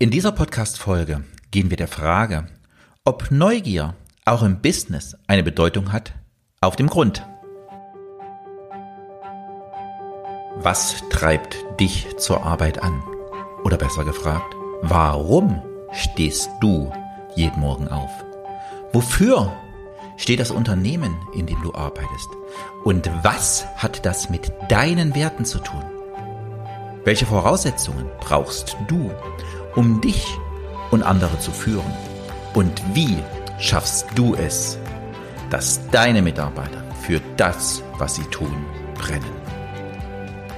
In dieser Podcast-Folge gehen wir der Frage, ob Neugier auch im Business eine Bedeutung hat, auf dem Grund. Was treibt dich zur Arbeit an? Oder besser gefragt, warum stehst du jeden Morgen auf? Wofür steht das Unternehmen, in dem du arbeitest? Und was hat das mit deinen Werten zu tun? Welche Voraussetzungen brauchst du, um dich und andere zu führen? Und wie schaffst du es, dass deine Mitarbeiter für das, was sie tun, brennen?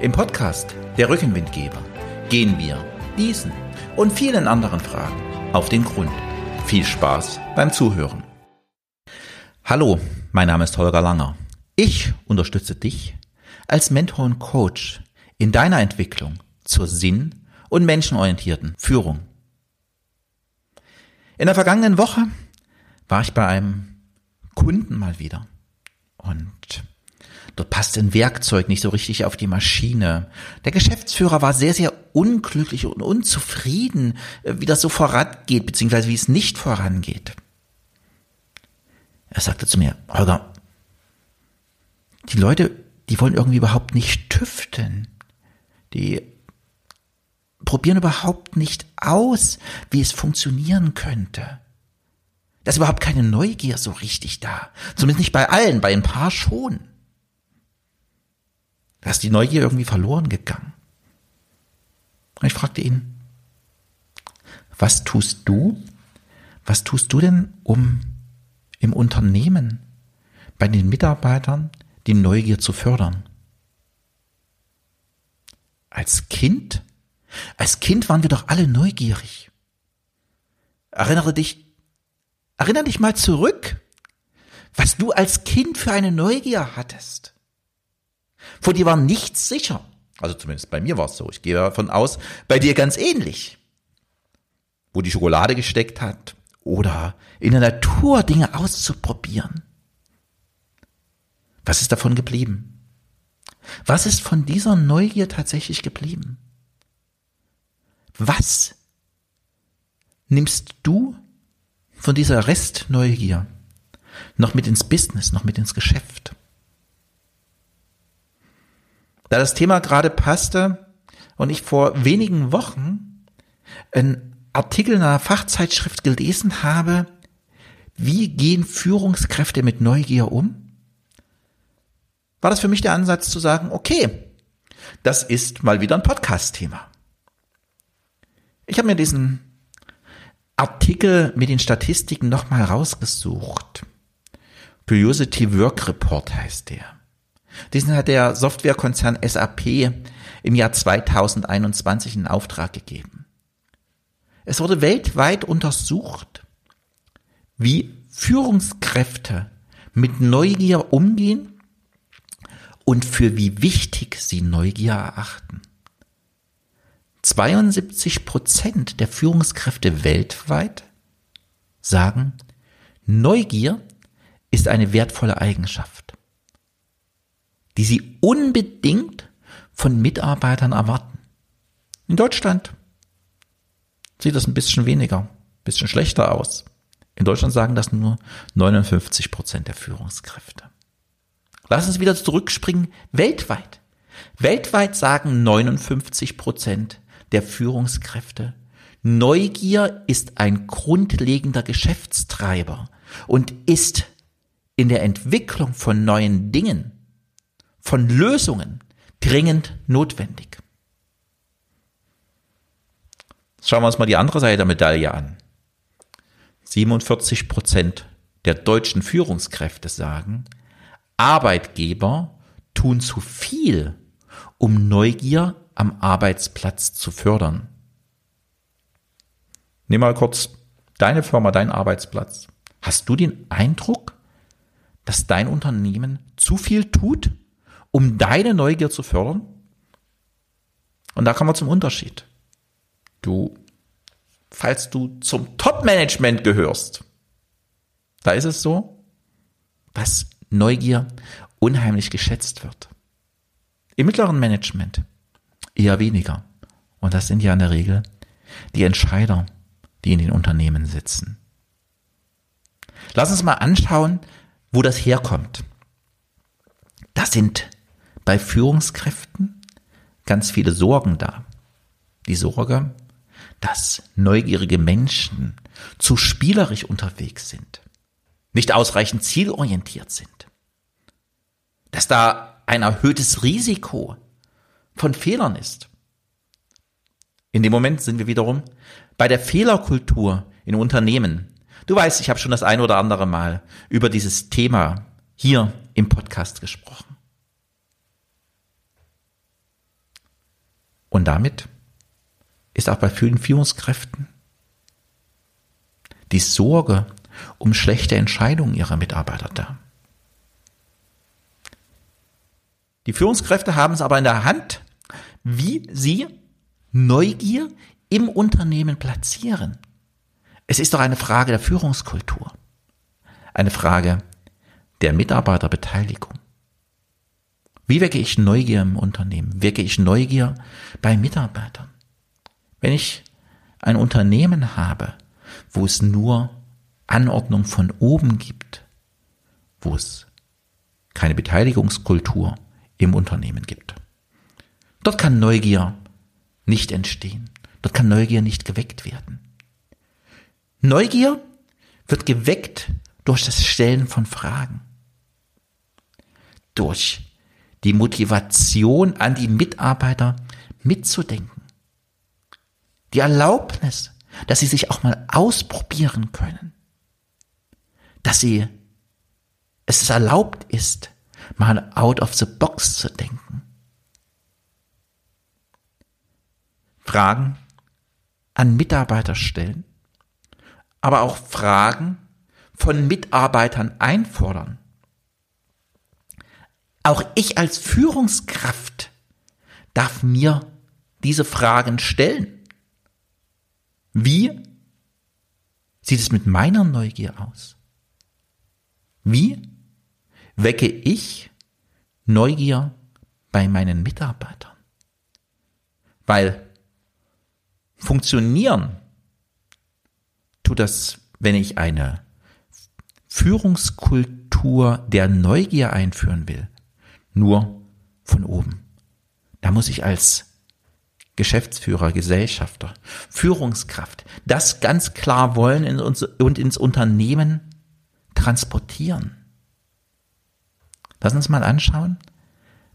Im Podcast Der Rückenwindgeber gehen wir diesen und vielen anderen Fragen auf den Grund. Viel Spaß beim Zuhören. Hallo, mein Name ist Holger Langer. Ich unterstütze dich als Mentor und Coach in deiner Entwicklung zur sinn- und menschenorientierten Führung. In der vergangenen Woche war ich bei einem Kunden mal wieder und dort passte ein Werkzeug nicht so richtig auf die Maschine. Der Geschäftsführer war sehr, sehr unglücklich und unzufrieden, wie das so vorangeht, beziehungsweise wie es nicht vorangeht. Er sagte zu mir, Holger, die Leute, die wollen irgendwie überhaupt nicht tüfteln. Die probieren überhaupt nicht aus, wie es funktionieren könnte. Da ist überhaupt keine Neugier so richtig da. Zumindest nicht bei allen, bei ein paar schon. Da ist die Neugier irgendwie verloren gegangen. Und ich fragte ihn, was tust du? Was tust du denn, um im Unternehmen bei den Mitarbeitern die Neugier zu fördern? Als Kind als Kind waren wir doch alle neugierig. Erinnere dich, erinnere dich mal zurück, was du als Kind für eine Neugier hattest. Vor dir war nichts sicher. Also zumindest bei mir war es so. Ich gehe davon aus, bei dir ganz ähnlich. Wo die Schokolade gesteckt hat oder in der Natur Dinge auszuprobieren. Was ist davon geblieben? Was ist von dieser Neugier tatsächlich geblieben? Was nimmst du von dieser Restneugier noch mit ins Business, noch mit ins Geschäft? Da das Thema gerade passte und ich vor wenigen Wochen einen Artikel in einer Fachzeitschrift gelesen habe, wie gehen Führungskräfte mit Neugier um? War das für mich der Ansatz zu sagen, okay, das ist mal wieder ein Podcast-Thema. Ich habe mir diesen Artikel mit den Statistiken nochmal rausgesucht. Curiosity Work Report heißt der. Diesen hat der Softwarekonzern SAP im Jahr 2021 in Auftrag gegeben. Es wurde weltweit untersucht, wie Führungskräfte mit Neugier umgehen und für wie wichtig sie Neugier erachten. 72 Prozent der Führungskräfte weltweit sagen, Neugier ist eine wertvolle Eigenschaft, die sie unbedingt von Mitarbeitern erwarten. In Deutschland sieht das ein bisschen weniger, ein bisschen schlechter aus. In Deutschland sagen das nur 59 Prozent der Führungskräfte. Lass uns wieder zurückspringen. Weltweit. Weltweit sagen 59 Prozent der Führungskräfte. Neugier ist ein grundlegender Geschäftstreiber und ist in der Entwicklung von neuen Dingen, von Lösungen dringend notwendig. Schauen wir uns mal die andere Seite der Medaille an. 47 Prozent der deutschen Führungskräfte sagen, Arbeitgeber tun zu viel, um Neugier am Arbeitsplatz zu fördern. Nimm mal kurz deine Firma, deinen Arbeitsplatz. Hast du den Eindruck, dass dein Unternehmen zu viel tut, um deine Neugier zu fördern? Und da kommen wir zum Unterschied. Du, falls du zum Top-Management gehörst, da ist es so, dass Neugier unheimlich geschätzt wird. Im mittleren Management eher weniger. Und das sind ja in der Regel die Entscheider, die in den Unternehmen sitzen. Lass uns mal anschauen, wo das herkommt. Das sind bei Führungskräften ganz viele Sorgen da. Die Sorge, dass neugierige Menschen zu spielerisch unterwegs sind, nicht ausreichend zielorientiert sind, dass da ein erhöhtes Risiko von Fehlern ist. In dem Moment sind wir wiederum bei der Fehlerkultur in Unternehmen. Du weißt, ich habe schon das ein oder andere Mal über dieses Thema hier im Podcast gesprochen. Und damit ist auch bei vielen Führungskräften die Sorge um schlechte Entscheidungen ihrer Mitarbeiter da. Die Führungskräfte haben es aber in der Hand, wie sie Neugier im Unternehmen platzieren. Es ist doch eine Frage der Führungskultur, eine Frage der Mitarbeiterbeteiligung. Wie wecke ich Neugier im Unternehmen? Wecke ich Neugier bei Mitarbeitern? Wenn ich ein Unternehmen habe, wo es nur Anordnung von oben gibt, wo es keine Beteiligungskultur im Unternehmen gibt. Dort kann Neugier nicht entstehen. Dort kann Neugier nicht geweckt werden. Neugier wird geweckt durch das Stellen von Fragen. Durch die Motivation an die Mitarbeiter mitzudenken. Die Erlaubnis, dass sie sich auch mal ausprobieren können. Dass sie, es erlaubt ist, mal out of the box zu denken. Fragen an Mitarbeiter stellen, aber auch Fragen von Mitarbeitern einfordern. Auch ich als Führungskraft darf mir diese Fragen stellen. Wie sieht es mit meiner Neugier aus? Wie wecke ich Neugier bei meinen Mitarbeitern? Weil funktionieren tut das, wenn ich eine Führungskultur der Neugier einführen will, nur von oben. Da muss ich als Geschäftsführer, Gesellschafter, Führungskraft das ganz klar wollen und ins Unternehmen transportieren. Lass uns mal anschauen,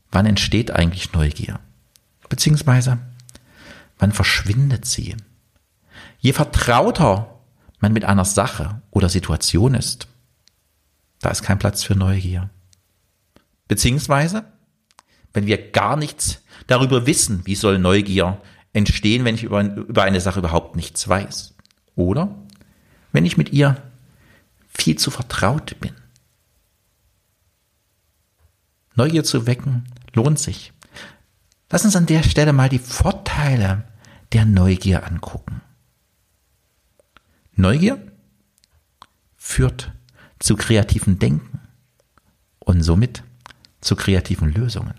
wann entsteht eigentlich Neugier? Beziehungsweise, wann verschwindet sie? Je vertrauter man mit einer Sache oder Situation ist, da ist kein Platz für Neugier. Beziehungsweise, wenn wir gar nichts darüber wissen, wie soll Neugier entstehen, wenn ich über, über eine Sache überhaupt nichts weiß. Oder wenn ich mit ihr viel zu vertraut bin. Neugier zu wecken lohnt sich. Lass uns an der Stelle mal die Vorteile der Neugier angucken. Neugier führt zu kreativen Denken und somit zu kreativen Lösungen.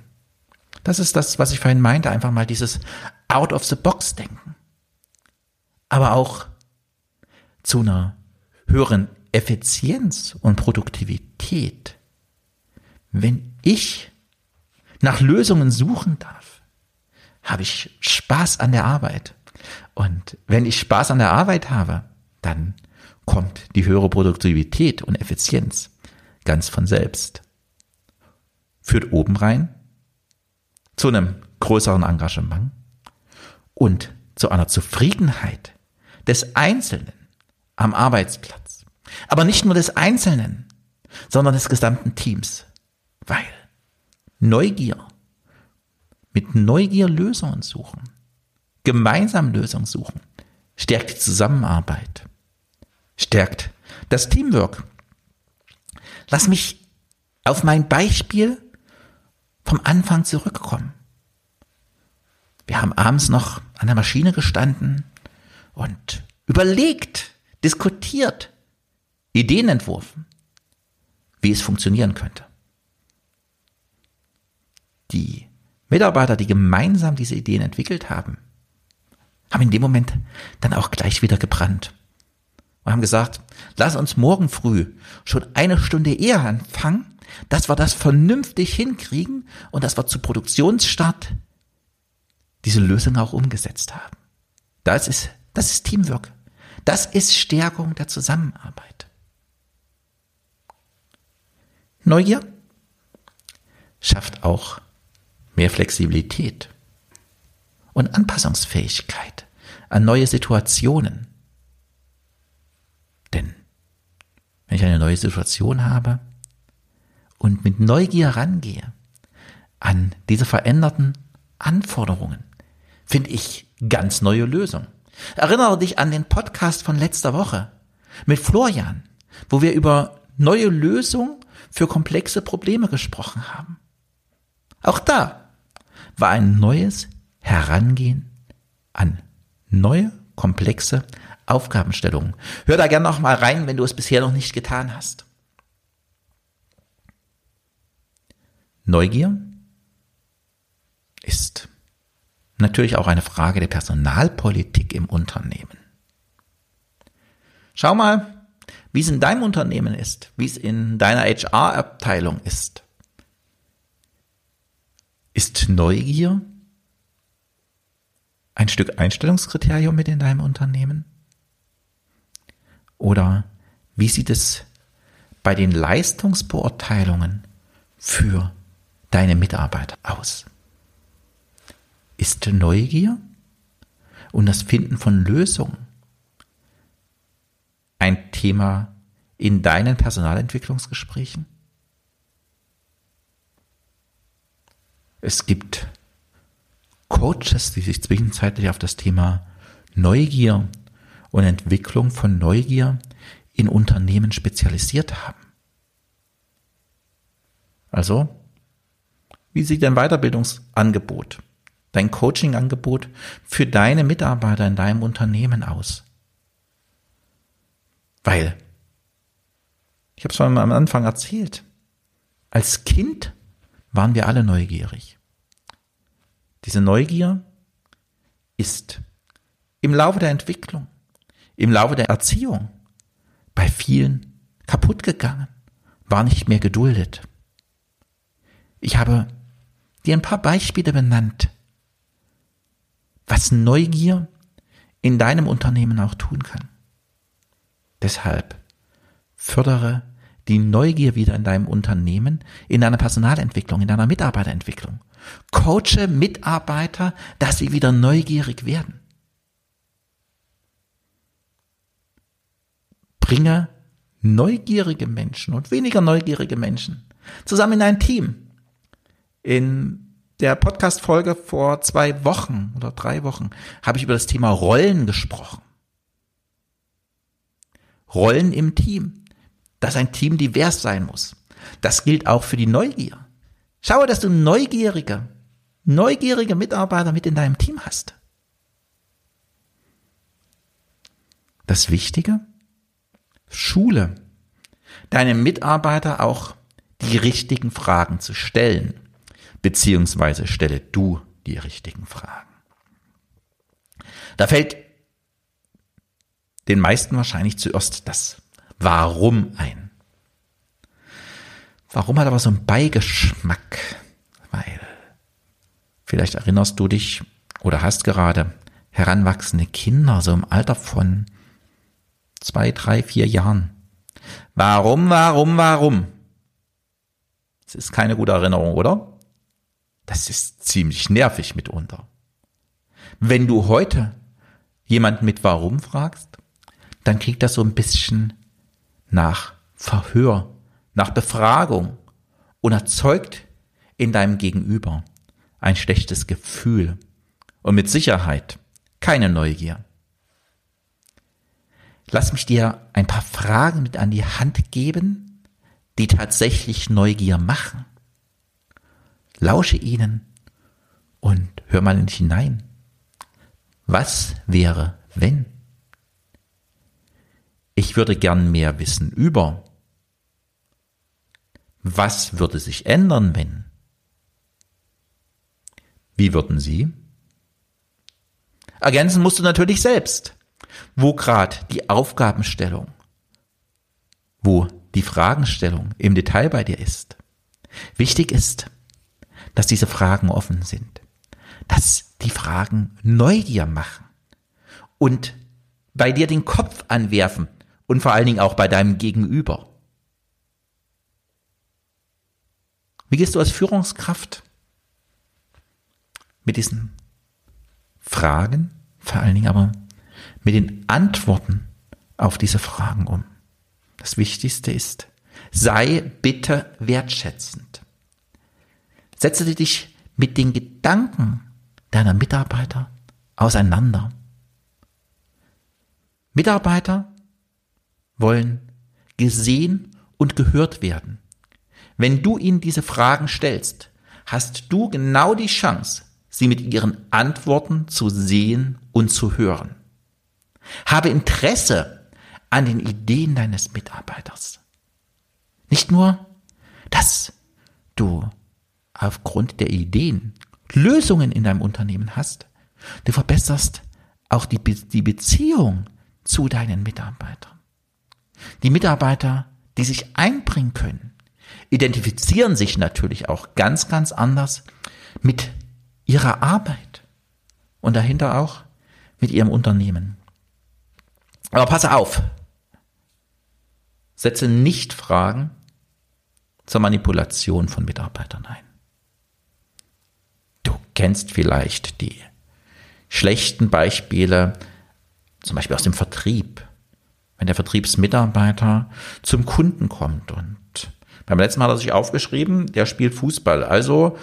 Das ist das, was ich vorhin meinte, einfach mal dieses out of the box denken. Aber auch zu einer höheren Effizienz und Produktivität. Wenn ich nach Lösungen suchen darf, habe ich Spaß an der Arbeit. Und wenn ich Spaß an der Arbeit habe, dann kommt die höhere Produktivität und Effizienz ganz von selbst. Führt oben rein zu einem größeren Engagement und zu einer Zufriedenheit des Einzelnen am Arbeitsplatz. Aber nicht nur des Einzelnen, sondern des gesamten Teams. Weil Neugier, mit Neugier Lösungen suchen, gemeinsam Lösungen suchen, stärkt die Zusammenarbeit, stärkt das Teamwork. Lass mich auf mein Beispiel vom Anfang zurückkommen. Wir haben abends noch an der Maschine gestanden und überlegt, diskutiert, Ideen entworfen, wie es funktionieren könnte. Die Mitarbeiter, die gemeinsam diese Ideen entwickelt haben, haben in dem Moment dann auch gleich wieder gebrannt. Wir haben gesagt, lass uns morgen früh schon eine Stunde eher anfangen, dass wir das vernünftig hinkriegen und dass wir zu Produktionsstart diese Lösung auch umgesetzt haben. Das ist, das ist Teamwork. Das ist Stärkung der Zusammenarbeit. Neugier schafft auch mehr Flexibilität und Anpassungsfähigkeit an neue Situationen. Denn wenn ich eine neue Situation habe und mit Neugier rangehe an diese veränderten Anforderungen, finde ich ganz neue Lösungen. Erinnere dich an den Podcast von letzter Woche mit Florian, wo wir über neue Lösungen für komplexe Probleme gesprochen haben. Auch da war ein neues Herangehen an neue, komplexe Aufgabenstellungen. Hör da gerne noch mal rein, wenn du es bisher noch nicht getan hast. Neugier ist natürlich auch eine Frage der Personalpolitik im Unternehmen. Schau mal, wie es in deinem Unternehmen ist, wie es in deiner HR-Abteilung ist. Ist Neugier ein Stück Einstellungskriterium mit in deinem Unternehmen? Oder wie sieht es bei den Leistungsbeurteilungen für deine Mitarbeiter aus? Ist Neugier und das Finden von Lösungen ein Thema in deinen Personalentwicklungsgesprächen? Es gibt Coaches, die sich zwischenzeitlich auf das Thema Neugier und Entwicklung von Neugier in Unternehmen spezialisiert haben. Also, wie sieht dein Weiterbildungsangebot, dein Coachingangebot für deine Mitarbeiter in deinem Unternehmen aus? Weil, ich habe es am Anfang erzählt, als Kind waren wir alle neugierig. Diese Neugier ist im Laufe der Entwicklung, im Laufe der Erziehung bei vielen kaputt gegangen, war nicht mehr geduldet. Ich habe dir ein paar Beispiele benannt, was Neugier in deinem Unternehmen auch tun kann. Deshalb fördere die Neugier wieder in deinem Unternehmen, in deiner Personalentwicklung, in deiner Mitarbeiterentwicklung. Coache Mitarbeiter, dass sie wieder neugierig werden. Bringe neugierige Menschen und weniger neugierige Menschen zusammen in ein Team. In der Podcast-Folge vor zwei Wochen oder drei Wochen habe ich über das Thema Rollen gesprochen. Rollen im Team, dass ein Team divers sein muss. Das gilt auch für die Neugier. Schaue, dass du neugierige, neugierige Mitarbeiter mit in deinem Team hast. Das Wichtige, Schule, deine Mitarbeiter auch die richtigen Fragen zu stellen, beziehungsweise stelle du die richtigen Fragen. Da fällt den meisten wahrscheinlich zuerst das Warum ein. Warum hat aber so einen Beigeschmack? Weil vielleicht erinnerst du dich oder hast gerade heranwachsende Kinder, so im Alter von zwei, drei, vier Jahren. Warum, warum, warum? Das ist keine gute Erinnerung, oder? Das ist ziemlich nervig mitunter. Wenn du heute jemand mit Warum fragst, dann kriegt das so ein bisschen nach Verhör, nach Befragung und erzeugt in deinem Gegenüber ein schlechtes Gefühl und mit Sicherheit keine Neugier. Lass mich dir ein paar Fragen mit an die Hand geben, die tatsächlich Neugier machen. Lausche ihnen und hör mal nicht hinein. Was wäre, wenn? Ich würde gern mehr wissen über. Was würde sich ändern, wenn? Wie würden Sie? Ergänzen musst du natürlich selbst, wo gerade die Aufgabenstellung, wo die Fragenstellung im Detail bei dir ist. Wichtig ist, dass diese Fragen offen sind, dass die Fragen Neugier machen und bei dir den Kopf anwerfen und vor allen Dingen auch bei deinem Gegenüber. Wie gehst du als Führungskraft mit diesen Fragen, vor allen Dingen aber mit den Antworten auf diese Fragen um? Das Wichtigste ist, sei bitte wertschätzend. Setze dich mit den Gedanken deiner Mitarbeiter auseinander. Mitarbeiter wollen gesehen und gehört werden. Wenn du ihnen diese Fragen stellst, hast du genau die Chance, sie mit ihren Antworten zu sehen und zu hören. Habe Interesse an den Ideen deines Mitarbeiters. Nicht nur, dass du aufgrund der Ideen Lösungen in deinem Unternehmen hast, du verbesserst auch die, Be die Beziehung zu deinen Mitarbeitern. Die Mitarbeiter, die sich einbringen können, identifizieren sich natürlich auch ganz, ganz anders mit ihrer Arbeit und dahinter auch mit ihrem Unternehmen. Aber passe auf, setze nicht Fragen zur Manipulation von Mitarbeitern ein. Du kennst vielleicht die schlechten Beispiele, zum Beispiel aus dem Vertrieb. Wenn der Vertriebsmitarbeiter zum Kunden kommt und beim letzten Mal hat er sich aufgeschrieben, der spielt Fußball. Also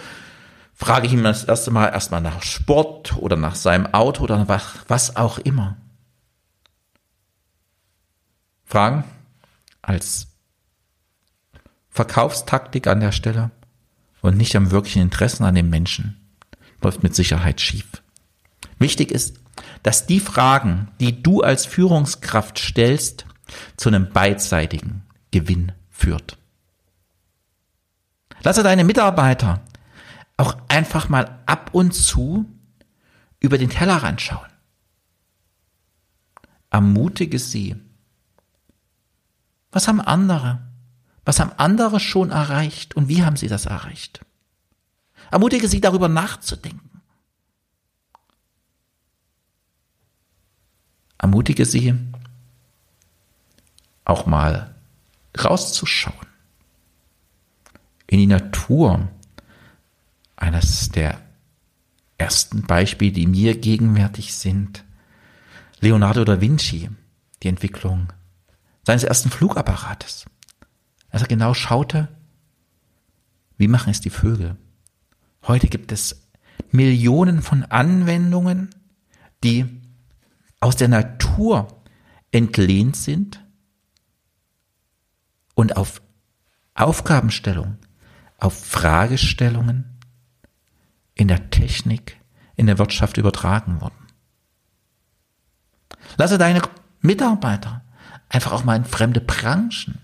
frage ich ihn das erste Mal erstmal nach Sport oder nach seinem Auto oder was, was auch immer. Fragen als Verkaufstaktik an der Stelle und nicht am wirklichen Interessen an den Menschen läuft mit Sicherheit schief. Wichtig ist, dass die Fragen, die du als Führungskraft stellst, zu einem beidseitigen Gewinn führt. Lasse deine Mitarbeiter auch einfach mal ab und zu über den Tellerrand schauen. Ermutige sie. Was haben andere? Was haben andere schon erreicht und wie haben sie das erreicht? Ermutige sie darüber nachzudenken. Ermutige sie auch mal rauszuschauen in die Natur. Eines der ersten Beispiele, die mir gegenwärtig sind. Leonardo da Vinci, die Entwicklung seines ersten Flugapparates. Als er genau schaute, wie machen es die Vögel. Heute gibt es Millionen von Anwendungen, die aus der Natur entlehnt sind und auf Aufgabenstellung, auf Fragestellungen in der Technik, in der Wirtschaft übertragen wurden. Lasse deine Mitarbeiter einfach auch mal in fremde Branchen,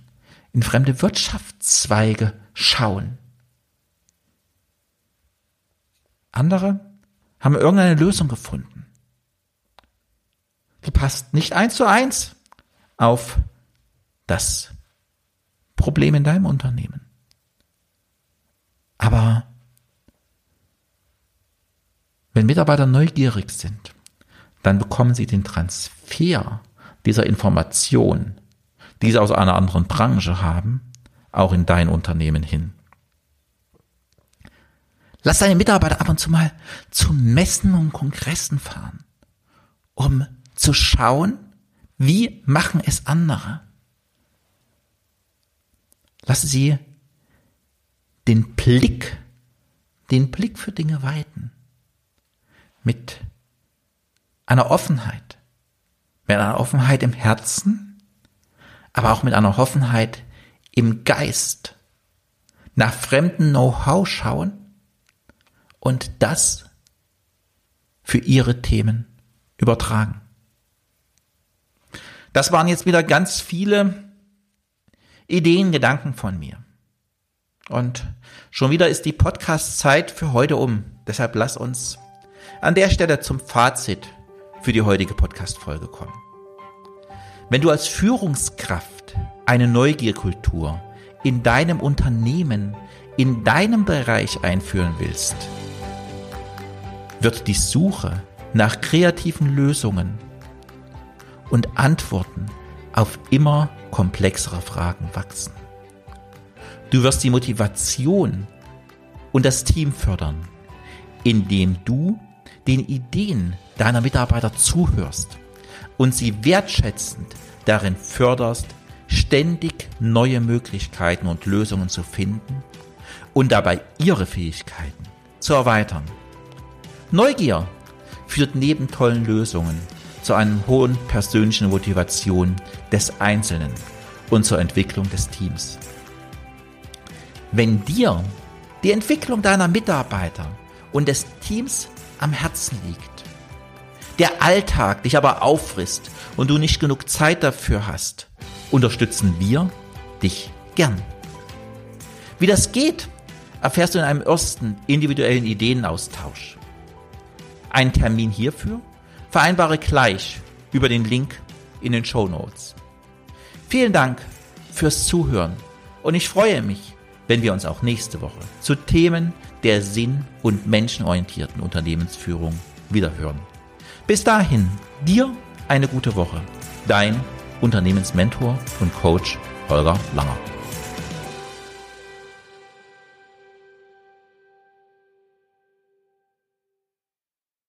in fremde Wirtschaftszweige schauen. Andere haben irgendeine Lösung gefunden. Die passt nicht eins zu eins auf das Problem in deinem Unternehmen. Aber wenn Mitarbeiter neugierig sind, dann bekommen sie den Transfer dieser Information, die sie aus einer anderen Branche haben, auch in dein Unternehmen hin. Lass deine Mitarbeiter ab und zu mal zu Messen und Kongressen fahren, um zu schauen, wie machen es andere. Lass sie den Blick, den Blick für Dinge weiten. Mit einer Offenheit. Mit einer Offenheit im Herzen, aber auch mit einer Offenheit im Geist. Nach fremden Know-how schauen und das für ihre Themen übertragen. Das waren jetzt wieder ganz viele Ideen, Gedanken von mir. Und schon wieder ist die Podcast-Zeit für heute um. Deshalb lass uns an der Stelle zum Fazit für die heutige Podcast-Folge kommen. Wenn du als Führungskraft eine Neugierkultur in deinem Unternehmen, in deinem Bereich einführen willst, wird die Suche nach kreativen Lösungen und Antworten auf immer komplexere Fragen wachsen. Du wirst die Motivation und das Team fördern, indem du den Ideen deiner Mitarbeiter zuhörst und sie wertschätzend darin förderst, ständig neue Möglichkeiten und Lösungen zu finden und dabei ihre Fähigkeiten zu erweitern. Neugier führt neben tollen Lösungen zu einer hohen persönlichen Motivation des Einzelnen und zur Entwicklung des Teams. Wenn dir die Entwicklung deiner Mitarbeiter und des Teams am Herzen liegt, der Alltag dich aber auffrisst und du nicht genug Zeit dafür hast, unterstützen wir dich gern. Wie das geht, erfährst du in einem ersten individuellen Ideenaustausch. Einen Termin hierfür vereinbare gleich über den Link in den Show Notes. Vielen Dank fürs Zuhören und ich freue mich, wenn wir uns auch nächste Woche zu Themen der sinn- und menschenorientierten Unternehmensführung wiederhören. Bis dahin, dir eine gute Woche. Dein Unternehmensmentor und Coach Holger Langer.